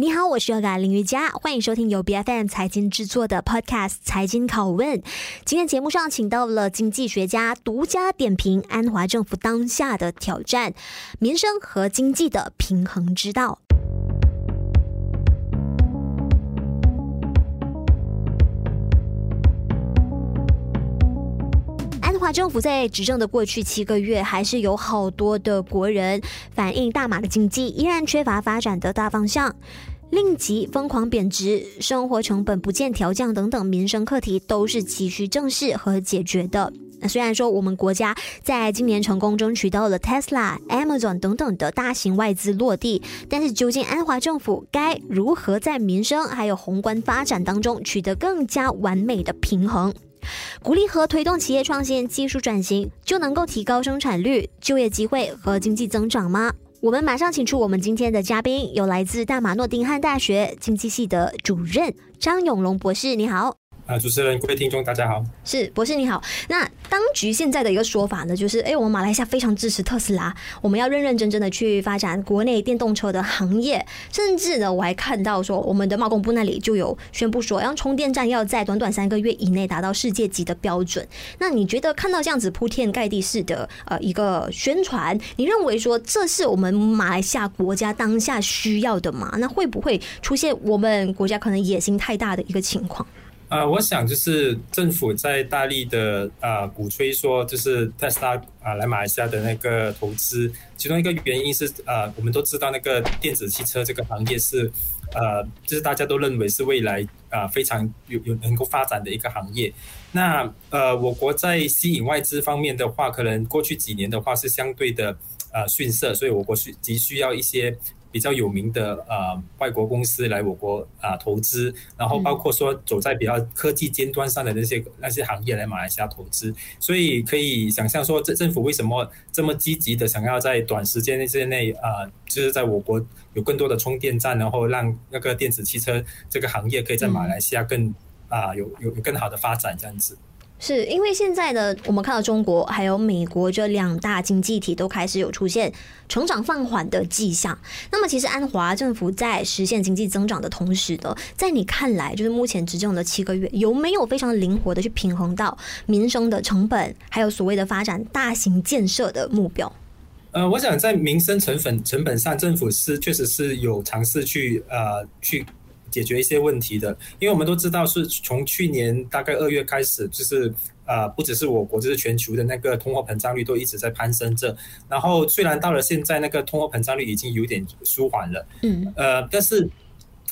你好，我是优嘎林瑜伽，欢迎收听由 BFM 财经制作的 Podcast《财经拷问》。今天节目上请到了经济学家独家点评安华政府当下的挑战：民生和经济的平衡之道。政府在执政的过去七个月，还是有好多的国人反映，大马的经济依然缺乏发展的大方向。令吉疯狂贬值、生活成本不见调降等等民生课题，都是急需正视和解决的。那虽然说我们国家在今年成功争取到了 Tesla、Amazon 等等的大型外资落地，但是究竟安华政府该如何在民生还有宏观发展当中取得更加完美的平衡？鼓励和推动企业创新、技术转型，就能够提高生产率、就业机会和经济增长吗？我们马上请出我们今天的嘉宾，有来自大马诺丁汉大学经济系的主任张永龙博士，你好。啊，主持人、各位听众，大家好。是博士你好。那当局现在的一个说法呢，就是哎，我们马来西亚非常支持特斯拉，我们要认认真真的去发展国内电动车的行业。甚至呢，我还看到说，我们的贸工部那里就有宣布说，让充电站要在短短三个月以内达到世界级的标准。那你觉得看到这样子铺天盖地式的呃一个宣传，你认为说这是我们马来西亚国家当下需要的吗？那会不会出现我们国家可能野心太大的一个情况？呃，我想就是政府在大力的呃鼓吹说，就是特斯拉啊来马来西亚的那个投资，其中一个原因是呃，我们都知道那个电子汽车这个行业是呃，就是大家都认为是未来啊、非常有有能够发展的一个行业。那呃，我国在吸引外资方面的话，可能过去几年的话是相对的呃逊色，所以我国需急需要一些。比较有名的呃外国公司来我国啊、呃、投资，然后包括说走在比较科技尖端上的那些那些行业来马来西亚投资，所以可以想象说，政政府为什么这么积极的想要在短时间之内啊、呃，就是在我国有更多的充电站，然后让那个电子汽车这个行业可以在马来西亚更啊、呃、有有有更好的发展这样子。是因为现在呢，我们看到中国还有美国这两大经济体都开始有出现成长放缓的迹象。那么，其实安华政府在实现经济增长的同时呢，在你看来，就是目前执政的七个月，有没有非常灵活的去平衡到民生的成本，还有所谓的发展大型建设的目标？呃，我想在民生成本成本上，政府是确实是有尝试去呃去。解决一些问题的，因为我们都知道是从去年大概二月开始，就是呃，不只是我国，就是全球的那个通货膨胀率都一直在攀升着。然后虽然到了现在，那个通货膨胀率已经有点舒缓了，嗯，呃，但是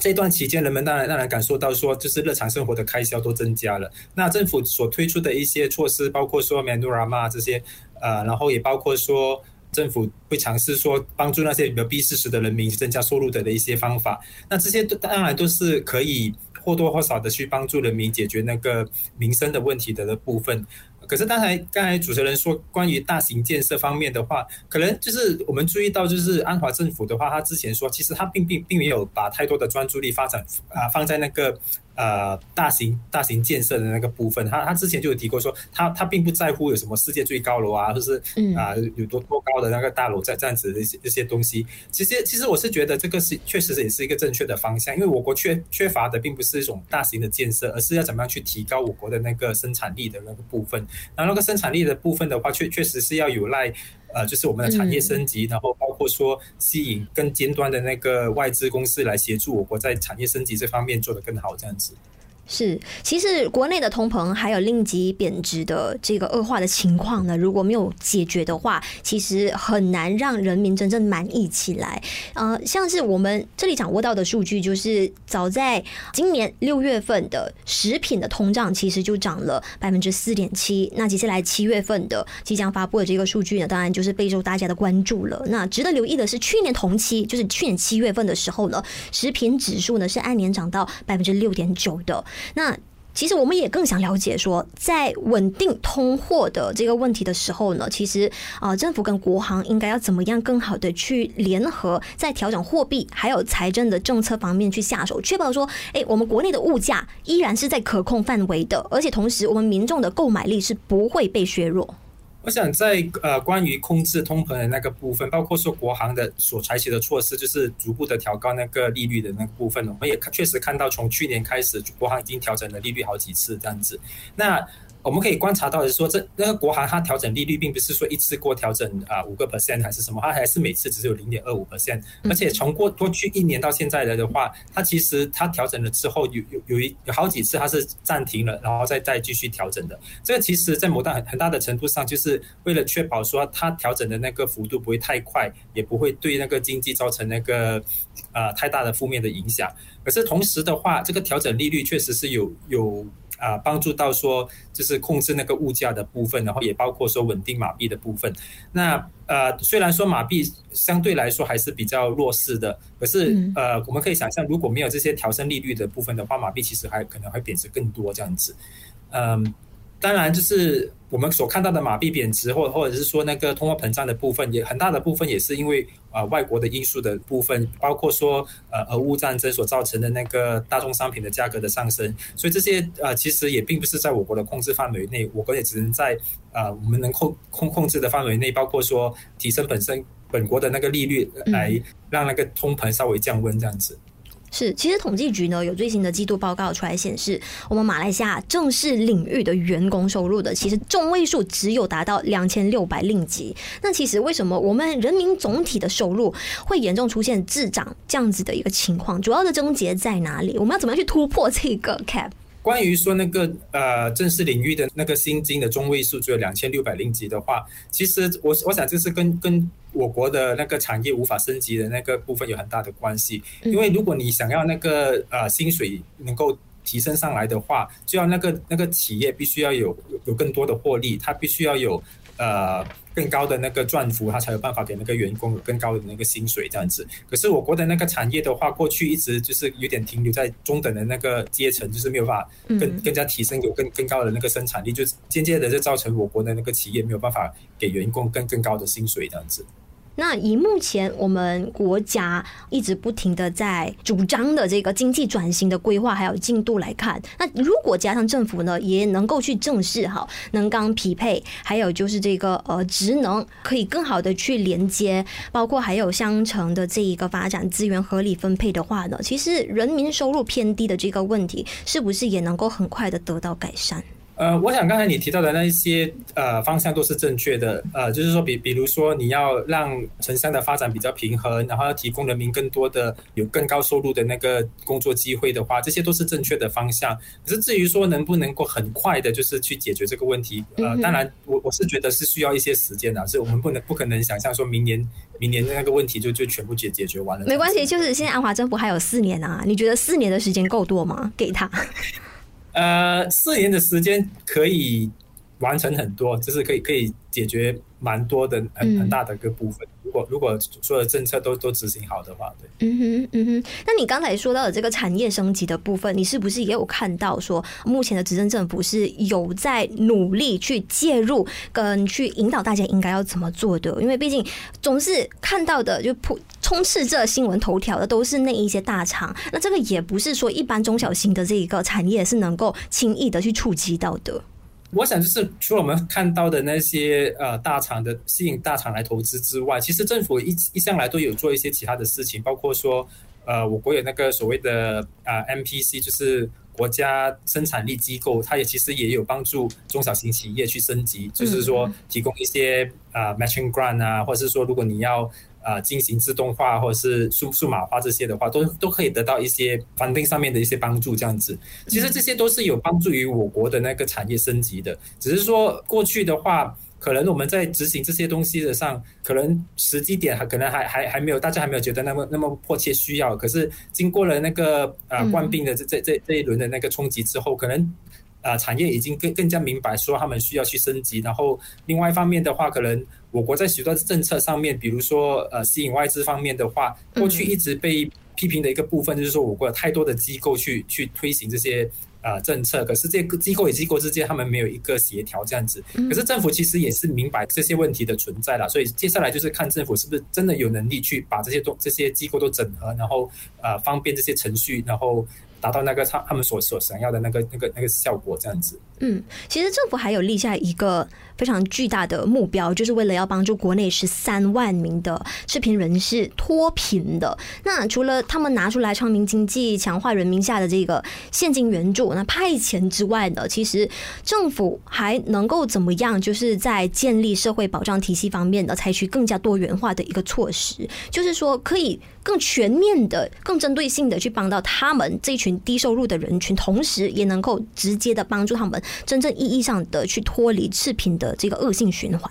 这段期间，人们当然让人感受到说，就是日常生活的开销都增加了。那政府所推出的一些措施，包括说 Menu Rahmah 这些，呃，然后也包括说。政府会尝试说帮助那些比较 B 四十的人民增加收入的的一些方法，那这些当然都是可以或多或少的去帮助人民解决那个民生的问题的的部分。可是刚才刚才主持人说关于大型建设方面的话，可能就是我们注意到，就是安华政府的话，他之前说其实他并并并没有把太多的专注力发展啊放在那个。呃，大型大型建设的那个部分，他他之前就有提过说，他他并不在乎有什么世界最高楼啊，就是啊、呃、有多多高的那个大楼在这样子的一些一些东西。其实其实我是觉得这个是确实也是一个正确的方向，因为我国缺缺乏的并不是一种大型的建设，而是要怎么样去提高我国的那个生产力的那个部分。然后那个生产力的部分的话，确确实是要有赖。呃，就是我们的产业升级，然后包括说吸引更尖端的那个外资公司来协助我国在产业升级这方面做得更好，这样子。是，其实国内的通膨还有令吉贬值的这个恶化的情况呢，如果没有解决的话，其实很难让人民真正满意起来。呃，像是我们这里掌握到的数据，就是早在今年六月份的食品的通胀其实就涨了百分之四点七。那接下来七月份的即将发布的这个数据呢，当然就是备受大家的关注了。那值得留意的是，去年同期就是去年七月份的时候呢，食品指数呢是按年涨到百分之六点九的。那其实我们也更想了解说，在稳定通货的这个问题的时候呢，其实啊，政府跟国行应该要怎么样更好的去联合，在调整货币还有财政的政策方面去下手，确保说，哎，我们国内的物价依然是在可控范围的，而且同时我们民众的购买力是不会被削弱。我想在呃关于控制通膨的那个部分，包括说国行的所采取的措施，就是逐步的调高那个利率的那个部分，我们也确实看到从去年开始，国行已经调整了利率好几次这样子。那我们可以观察到的是说，这那个国行它调整利率，并不是说一次过调整啊五个 percent 还是什么，它还是每次只有零点二五 percent，而且从过过去一年到现在来的话，它其实它调整了之后有有有一有好几次它是暂停了，然后再再继续调整的。这个其实在某大很很大的程度上，就是为了确保说它调整的那个幅度不会太快，也不会对那个经济造成那个呃太大的负面的影响。可是同时的话，这个调整利率确实是有有。啊，帮助到说就是控制那个物价的部分，然后也包括说稳定马币的部分。那呃，虽然说马币相对来说还是比较弱势的，可是呃，我们可以想象，如果没有这些调升利率的部分的话，马币其实还可能会贬值更多这样子。嗯。当然，就是我们所看到的马币贬值，或或者是说那个通货膨胀的部分，也很大的部分也是因为呃外国的因素的部分，包括说呃俄乌战争所造成的那个大宗商品的价格的上升，所以这些呃其实也并不是在我国的控制范围内，我国也只能在呃我们能控控控制的范围内，包括说提升本身本国的那个利率，来让那个通膨稍微降温这样子。是，其实统计局呢有最新的季度报告出来显示，我们马来西亚正式领域的员工收入的其实中位数只有达到两千六百令吉。那其实为什么我们人民总体的收入会严重出现滞涨这样子的一个情况？主要的症结在哪里？我们要怎么样去突破这个 cap？关于说那个呃正式领域的那个薪金的中位数只有两千六百令吉的话，其实我我想这是跟跟我国的那个产业无法升级的那个部分有很大的关系。因为如果你想要那个呃薪水能够提升上来的话，就要那个那个企业必须要有有更多的获利，它必须要有。呃，更高的那个赚幅，它才有办法给那个员工有更高的那个薪水这样子。可是我国的那个产业的话，过去一直就是有点停留在中等的那个阶层，就是没有办法更更加提升，有更更高的那个生产力，就渐渐的就造成我国的那个企业没有办法给员工更更高的薪水这样子。那以目前我们国家一直不停的在主张的这个经济转型的规划还有进度来看，那如果加上政府呢也能够去正视好能钢匹配，还有就是这个呃职能可以更好的去连接，包括还有乡城的这一个发展资源合理分配的话呢，其实人民收入偏低的这个问题是不是也能够很快的得到改善？呃，我想刚才你提到的那一些呃方向都是正确的，呃，就是说比比如说你要让城乡的发展比较平衡，然后要提供人民更多的有更高收入的那个工作机会的话，这些都是正确的方向。可是至于说能不能够很快的，就是去解决这个问题，呃，当然我我是觉得是需要一些时间的，所以我们不能不可能想象说明年明年的那个问题就就全部解解决完了。没关系，就是现在安华政府还有四年啊，你觉得四年的时间够多吗？给他。呃，四年的时间可以完成很多，就是可以可以解决蛮多的很很大的一个部分。嗯如果如果所有的政策都都执行好的话，对，嗯哼嗯哼。那你刚才说到的这个产业升级的部分，你是不是也有看到说，目前的执政政府是有在努力去介入跟去引导大家应该要怎么做的？因为毕竟总是看到的就普充斥着新闻头条的都是那一些大厂，那这个也不是说一般中小型的这一个产业是能够轻易的去触及到的。我想，就是除了我们看到的那些呃大厂的吸引大厂来投资之外，其实政府一一向来都有做一些其他的事情，包括说呃，我国有那个所谓的啊、呃、MPC，就是国家生产力机构，它也其实也有帮助中小型企业去升级，就是说提供一些啊、呃、matching grant 啊，或者是说如果你要。啊，进行自动化或者是数数码化这些的话，都都可以得到一些 funding 上面的一些帮助，这样子。其实这些都是有帮助于我国的那个产业升级的。只是说过去的话，可能我们在执行这些东西的上，可能时机点还可能还还还没有，大家还没有觉得那么那么迫切需要。可是经过了那个呃冠病的这这这这一轮的那个冲击之后，可能。啊，产业已经更更加明白说他们需要去升级，然后另外一方面的话，可能我国在许多政策上面，比如说呃吸引外资方面的话，过去一直被批评的一个部分就是说我国有太多的机构去去推行这些呃政策，可是这个机构与机构之间他们没有一个协调这样子。可是政府其实也是明白这些问题的存在了，所以接下来就是看政府是不是真的有能力去把这些东这些机构都整合，然后呃方便这些程序，然后。达到那个他他们所所想要的那个那个那个效果，这样子。嗯，其实政府还有立下一个非常巨大的目标，就是为了要帮助国内十三万名的视频人士脱贫的。那除了他们拿出来昌明经济、强化人民下的这个现金援助、那派钱之外呢，其实政府还能够怎么样？就是在建立社会保障体系方面的，采取更加多元化的一个措施，就是说可以更全面的、更针对性的去帮到他们这群低收入的人群，同时也能够直接的帮助他们。真正意义上的去脱离赤贫的这个恶性循环。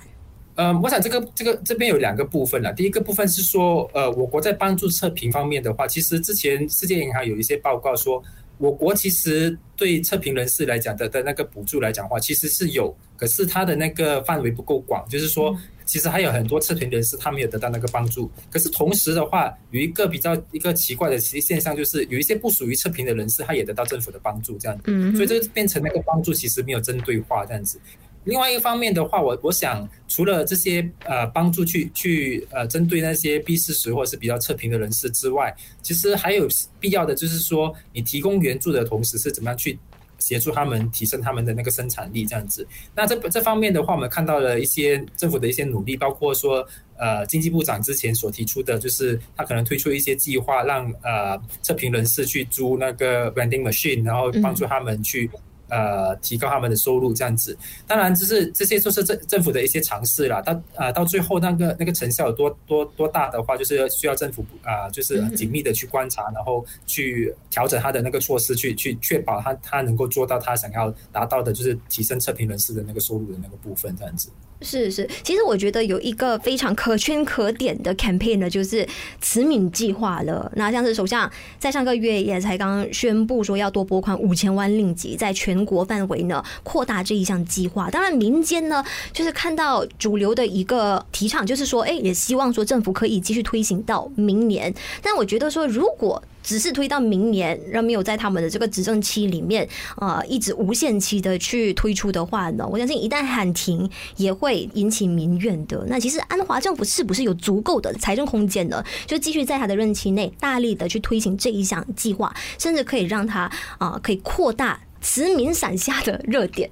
呃，我想这个这个这边有两个部分了。第一个部分是说，呃，我国在帮助测评方面的话，其实之前世界银行有一些报告说，我国其实对测评人士来讲的的那个补助来讲的话，其实是有，可是它的那个范围不够广，就是说。嗯其实还有很多测评人士，他没有得到那个帮助。可是同时的话，有一个比较一个奇怪的其实现象，就是有一些不属于测评的人士，他也得到政府的帮助，这样子。嗯。所以这变成那个帮助其实没有针对化这样子。另外一方面的话，我我想除了这些呃帮助去去呃针对那些 B 四十或者是比较测评的人士之外，其实还有必要的就是说，你提供援助的同时是怎么样去。协助他们提升他们的那个生产力，这样子。那这这方面的话，我们看到了一些政府的一些努力，包括说，呃，经济部长之前所提出的，就是他可能推出一些计划，让呃测评人士去租那个 vending machine，然后帮助他们去。呃，提高他们的收入这样子，当然就是这些就是政政府的一些尝试啦。到呃到最后那个那个成效有多多多大的话，就是需要政府啊、呃，就是紧密的去观察，然后去调整他的那个措施，去去确保他他能够做到他想要达到的，就是提升测评人士的那个收入的那个部分这样子。是是，其实我觉得有一个非常可圈可点的 campaign 呢，就是慈敏计划了。那像是首相在上个月也才刚宣布说要多拨款五千万令吉，在全全国范围呢扩大这一项计划。当然，民间呢就是看到主流的一个提倡，就是说，哎，也希望说政府可以继续推行到明年。但我觉得说，如果只是推到明年，让没有在他们的这个执政期里面，呃，一直无限期的去推出的话呢，我相信一旦喊停，也会引起民怨的。那其实安华政府是不是有足够的财政空间呢？就继续在他的任期内大力的去推行这一项计划，甚至可以让他啊、可以扩大慈悯伞下的热点。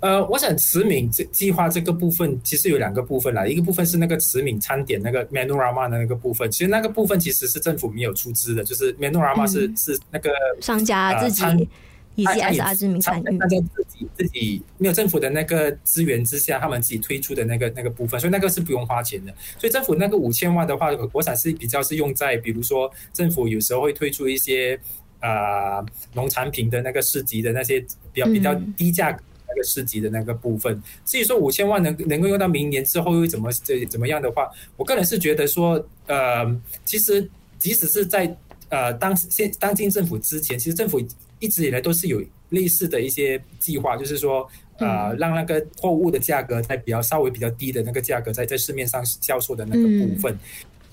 呃，我想慈悯这计划这个部分其实有两个部分啦，一个部分是那个慈悯餐点那个 Menu Rahmah 的那个部分，其实那个部分其实是政府没有出资的，就是 Menu Rahmah 是、嗯、是那个商家自己、呃、以及 SR 知名参与，大家自己自己没有政府的那个资源之下，他们自己推出的那个那个部分，所以那个是不用花钱的。所以政府那个五千万的话，国产是比较是用在比如说政府有时候会推出一些呃农产品的那个市集的那些比较比较低价。嗯那个市集的那个部分，至于说五千万能能够用到明年之后又怎么这怎么样的话，我个人是觉得说，呃，其实即使是在呃当现当今政府之前，其实政府一直以来都是有类似的一些计划，就是说呃让那个货物的价格在比较稍微比较低的那个价格在在市面上销售的那个部分。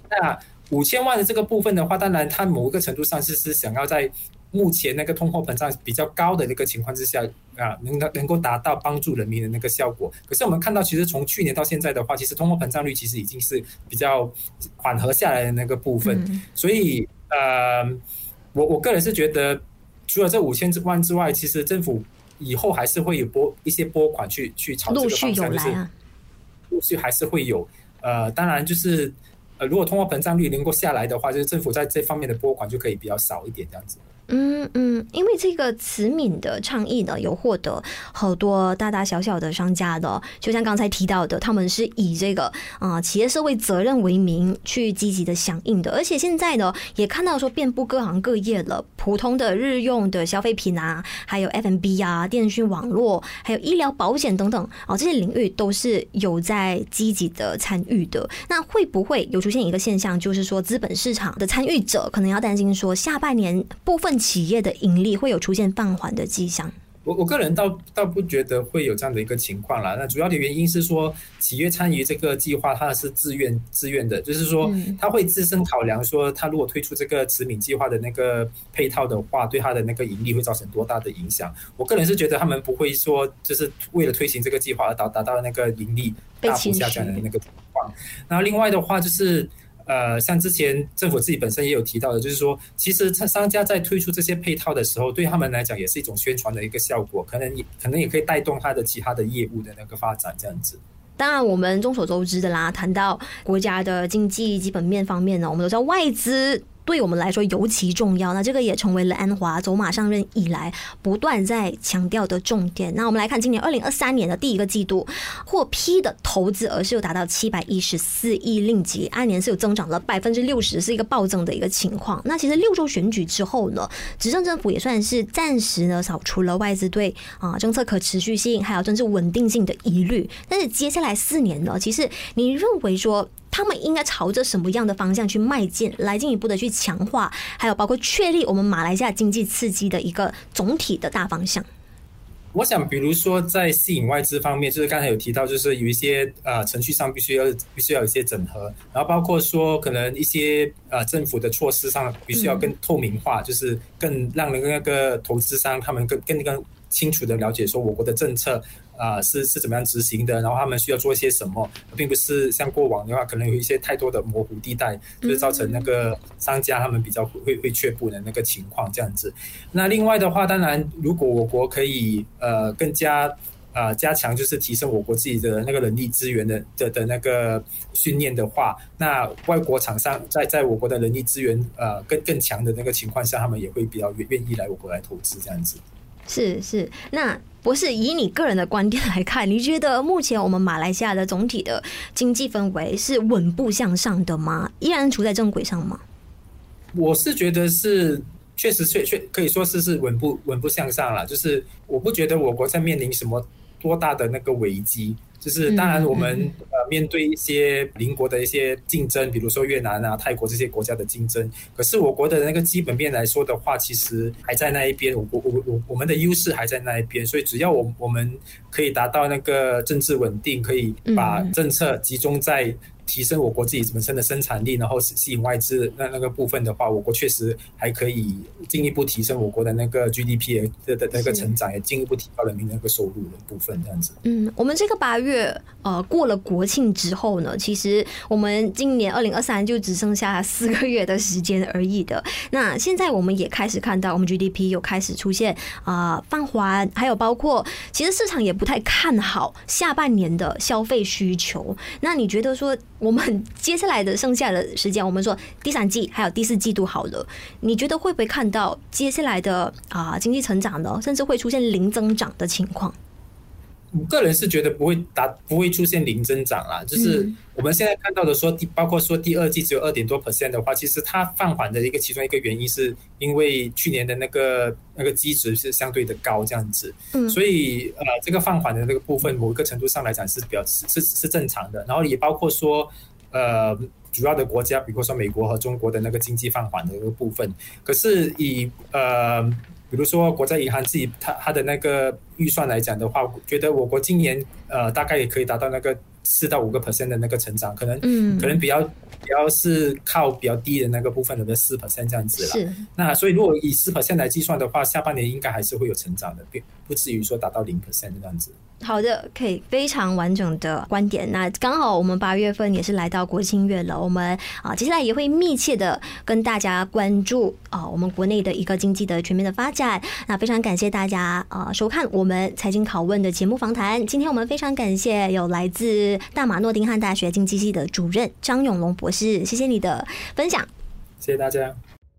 那五千万的这个部分的话，当然它某一个程度上是是想要在。目前那个通货膨胀比较高的那个情况之下啊，能够能够达到帮助人民的那个效果。可是我们看到，其实从去年到现在的话，其实通货膨胀率其实已经是比较缓和下来的那个部分。所以呃，我我个人是觉得，除了这五千万之外，其实政府以后还是会有拨一些拨款去去朝这个方向，就是陆续还是会有。呃，当然就是呃，如果通货膨胀率能够下来的话，就是政府在这方面的拨款就可以比较少一点这样子。嗯嗯，因为这个慈敏的倡议呢，有获得好多大大小小的商家的，就像刚才提到的，他们是以这个啊、企业社会责任为名去积极的响应的，而且现在呢，也看到说遍布各行各业了，普通的日用的消费品啊，还有 F M B 啊、电讯网络，还有医疗保险等等啊、哦，这些领域都是有在积极的参与的。那会不会有出现一个现象，就是说资本市场的参与者可能要担心说下半年部分企业的盈利会有出现放缓的迹象。我我个人倒倒不觉得会有这样的一个情况啦。那主要的原因是说，企业参与这个计划，它是自愿自愿的，就是说，他会自身考量说，他如果推出这个慈敏计划的那个配套的话，对他的那个盈利会造成多大的影响。我个人是觉得他们不会说，就是为了推行这个计划而达达到那个盈利大幅下降的那个情况。然后另外的话就是。呃，像之前政府自己本身也有提到的，就是说，其实商家在推出这些配套的时候，对他们来讲也是一种宣传的一个效果，可能也可能也可以带动他的其他的业务的那个发展，这样子。当然，我们众所周知的啦，谈到国家的经济基本面方面呢，我们都知道外资。对我们来说尤其重要，那这个也成为了安华走马上任以来不断在强调的重点。那我们来看今年二零二三年的第一个季度，获批的投资额是有达到七百一十四亿令吉，按年是有增长了百分之六十，是一个暴增的一个情况。那其实六周选举之后呢，执政政府也算是暂时呢扫除了外资对啊政策可持续性还有政治稳定性的疑虑。但是接下来四年呢，其实你认为说？他们应该朝着什么样的方向去迈进，来进一步的去强化，还有包括确立我们马来西亚经济刺激的一个总体的大方向。我想，比如说在吸引外资方面，就是刚才有提到，就是有一些呃程序上必须要必须要有一些整合，然后包括说可能一些呃政府的措施上必须要更透明化，就是更让那个投资商他们更更更清楚的了解说我国的政策。啊、呃，是是怎么样执行的？然后他们需要做一些什么，并不是像过往的话，可能有一些太多的模糊地带，就是造成那个商家他们比较会会却步的那个情况这样子。那另外的话，当然，如果我国可以呃更加呃加强，就是提升我国自己的那个人力资源的的的那个训练的话，那外国厂商在在我国的人力资源呃更更强的那个情况下，他们也会比较愿愿意来我国来投资这样子。是是，那。博士，以你个人的观点来看，你觉得目前我们马来西亚的总体的经济氛围是稳步向上的吗？依然处在正轨上吗？我是觉得是，确实确确可以说是是稳步稳步向上了。就是我不觉得我国在面临什么多大的那个危机。就是当然，我们呃面对一些邻国的一些竞争，比如说越南啊、泰国这些国家的竞争。可是我国的那个基本面来说的话，其实还在那一边，我我我我我们的优势还在那一边。所以只要我我们可以达到那个政治稳定，可以把政策集中在。提升我国自己本身的生产力，然后吸引外资那那个部分的话，我国确实还可以进一步提升我国的那个 GDP 的的那个成长，也进一步提高人民那个收入的部分，这样子。嗯，我们这个八月呃过了国庆之后呢，其实我们今年二零二三就只剩下四个月的时间而已的。那现在我们也开始看到我们 GDP 有开始出现啊、放缓，还有包括其实市场也不太看好下半年的消费需求。那你觉得说？我们接下来的剩下的时间，我们说第三季还有第四季度好了，你觉得会不会看到接下来的啊经济成长呢？甚至会出现零增长的情况？我个人是觉得不会达，不会出现零增长啦。就是我们现在看到的说，第包括说第二季只有二点多 percent 的话，其实它放缓的一个其中一个原因，是因为去年的那个那个基值是相对的高这样子。嗯，所以呃，这个放缓的那个部分，某一个程度上来讲是比较是是是正常的。然后也包括说呃，主要的国家，比如说美国和中国的那个经济放缓的一个部分，可是以呃。比如说，国家银行自己它它的那个预算来讲的话，觉得我国今年呃大概也可以达到那个四到五个 percent 的那个成长，可能嗯可能比较比较是靠比较低的那个部分的四 percent 这样子了。是。那所以如果以四 percent 来计算的话，下半年应该还是会有成长的，并不至于说达到零 percent 这样子。好的，可以非常完整的观点。那刚好我们八月份也是来到国庆月了，我们啊接下来也会密切的跟大家关注啊我们国内的一个经济的全面的发展。那非常感谢大家啊收看我们财经拷问的节目访谈。今天我们非常感谢有来自大马诺丁汉大学经济系的主任张永龙博士，谢谢你的分享，谢谢大家。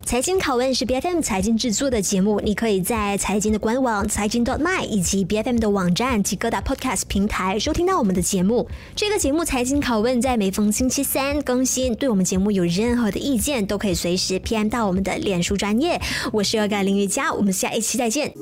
财经拷问是 BFM 财经制作的节目，你可以在财经的官网财经 dot my 以及 BFM 的网站及各大 Podcast 平台收听到我们的节目。这个节目财经拷问在每逢星期三更新。对我们节目有任何的意见，都可以随时 PM 到我们的脸书专业。我是尔盖林玉佳，我们下一期再见。